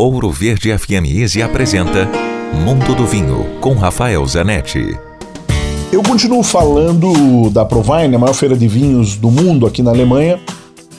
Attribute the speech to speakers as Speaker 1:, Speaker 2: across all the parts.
Speaker 1: Ouro Verde FM Easy apresenta Mundo do Vinho com Rafael Zanetti.
Speaker 2: Eu continuo falando da Provine, a maior feira de vinhos do mundo aqui na Alemanha,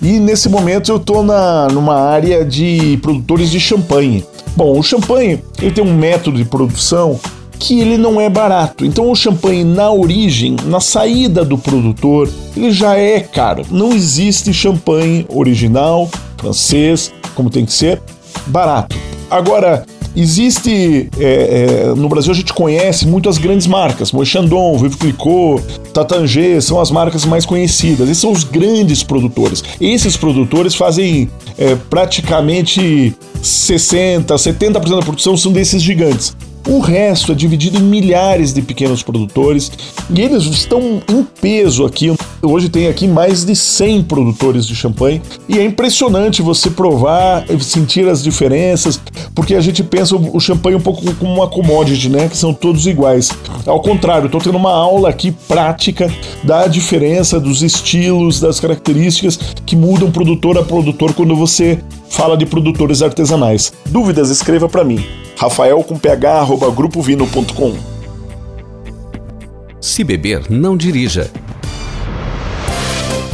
Speaker 2: e nesse momento eu estou numa área de produtores de champanhe. Bom, o champanhe ele tem um método de produção que ele não é barato. Então o champanhe na origem, na saída do produtor, ele já é caro. Não existe champanhe original, francês, como tem que ser, barato. Agora, existe. É, é, no Brasil a gente conhece muito as grandes marcas, Moët Chandon, Vive Clicquot, Tatange, são as marcas mais conhecidas. Esses são os grandes produtores. Esses produtores fazem é, praticamente 60, 70% da produção são desses gigantes. O resto é dividido em milhares de pequenos produtores e eles estão em peso aqui. Hoje tem aqui mais de 100 produtores de champanhe e é impressionante você provar, sentir as diferenças, porque a gente pensa o champanhe um pouco como uma commodity, né? Que são todos iguais. Ao contrário, estou tendo uma aula aqui prática da diferença dos estilos, das características que mudam produtor a produtor quando você fala de produtores artesanais. Dúvidas? Escreva para mim rafael com ph grupovino.com.
Speaker 1: Se beber, não dirija.